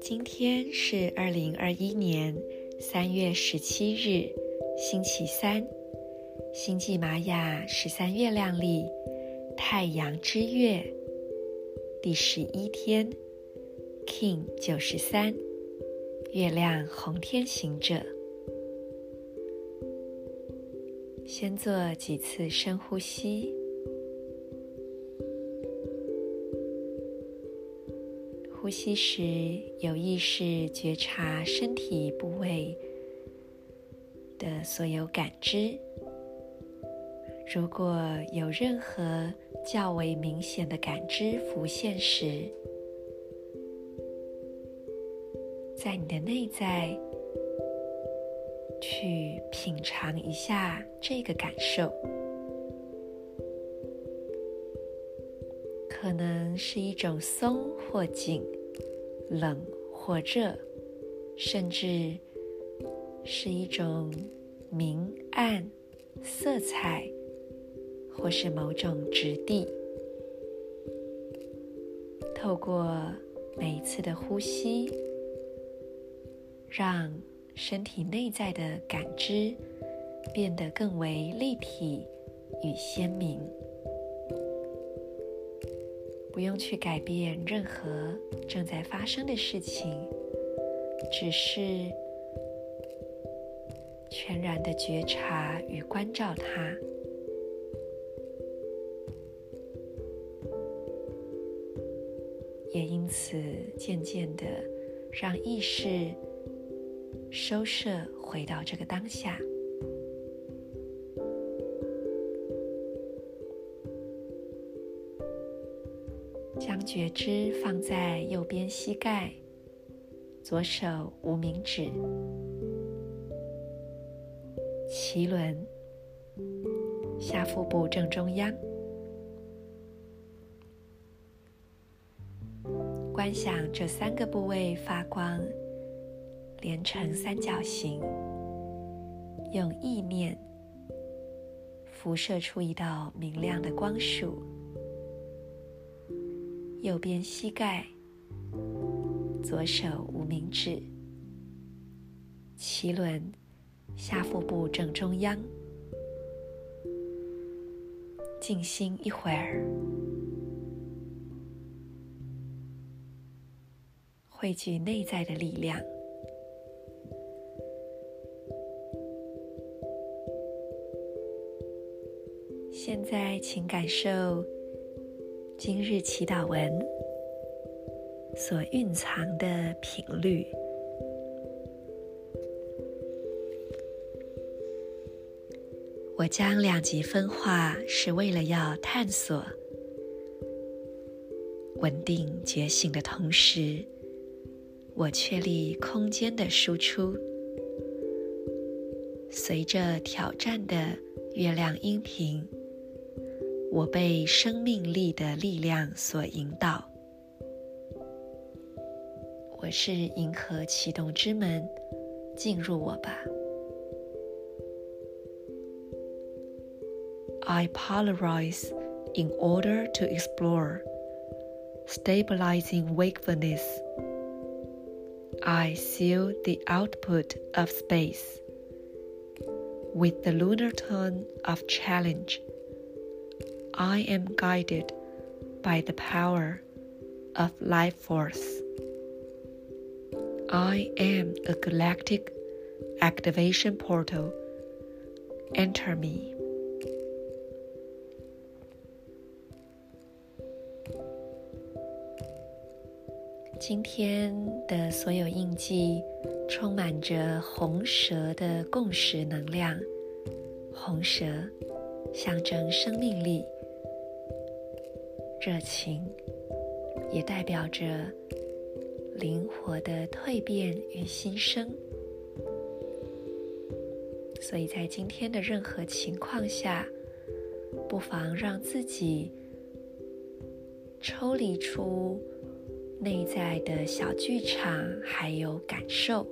今天是二零二一年三月十七日，星期三，星际玛雅十三月亮历太阳之月第十一天，King 九十三，月亮红天行者。先做几次深呼吸。呼吸时，有意识觉察身体部位的所有感知。如果有任何较为明显的感知浮现时，在你的内在去品尝一下这个感受。可能是一种松或紧。冷或热，甚至是一种明暗、色彩，或是某种质地。透过每一次的呼吸，让身体内在的感知变得更为立体与鲜明。不用去改变任何正在发生的事情，只是全然的觉察与关照它，也因此渐渐的让意识收摄回到这个当下。将觉知放在右边膝盖，左手无名指，脐轮，下腹部正中央。观想这三个部位发光，连成三角形，用意念辐射出一道明亮的光束。右边膝盖，左手无名指，脐轮，下腹部正中央。静心一会儿，汇聚内在的力量。在，请感受。今日祈祷文所蕴藏的频率，我将两极分化，是为了要探索稳定觉醒的同时，我确立空间的输出。随着挑战的月亮音频。我被生命力的力量所引导。我是银河启动之门，进入我吧。I polarize in order to explore, stabilizing wakefulness. I seal the output of space with the lunar tone of challenge. I am guided by the power of life force. I am a galactic activation portal. Enter me. 今天的所有印记充满着红蛇的共识能量。红蛇象征生命力。 热情也代表着灵活的蜕变与新生，所以在今天的任何情况下，不妨让自己抽离出内在的小剧场，还有感受、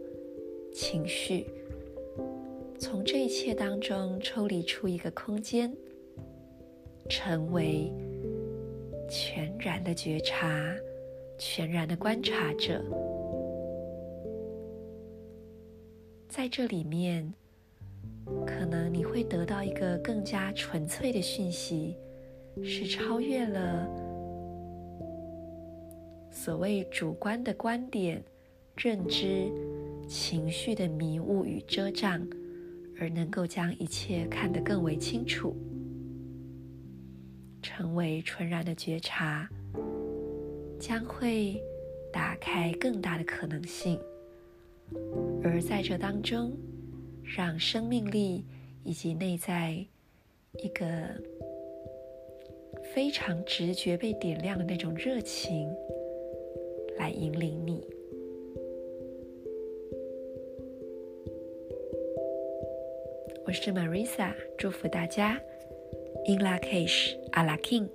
情绪，从这一切当中抽离出一个空间。成为全然的觉察、全然的观察者。在这里面，可能你会得到一个更加纯粹的讯息，是超越了所谓主观的观点、认知、情绪的迷雾与遮障，而能够将一切看得更为清楚，成为纯然的觉察，将会打开更大的可能性。而在这当中，让生命力以及内在一个非常直觉被点亮的那种热情，来引领你。我是 Marisa，祝福大家 in Lakesh King.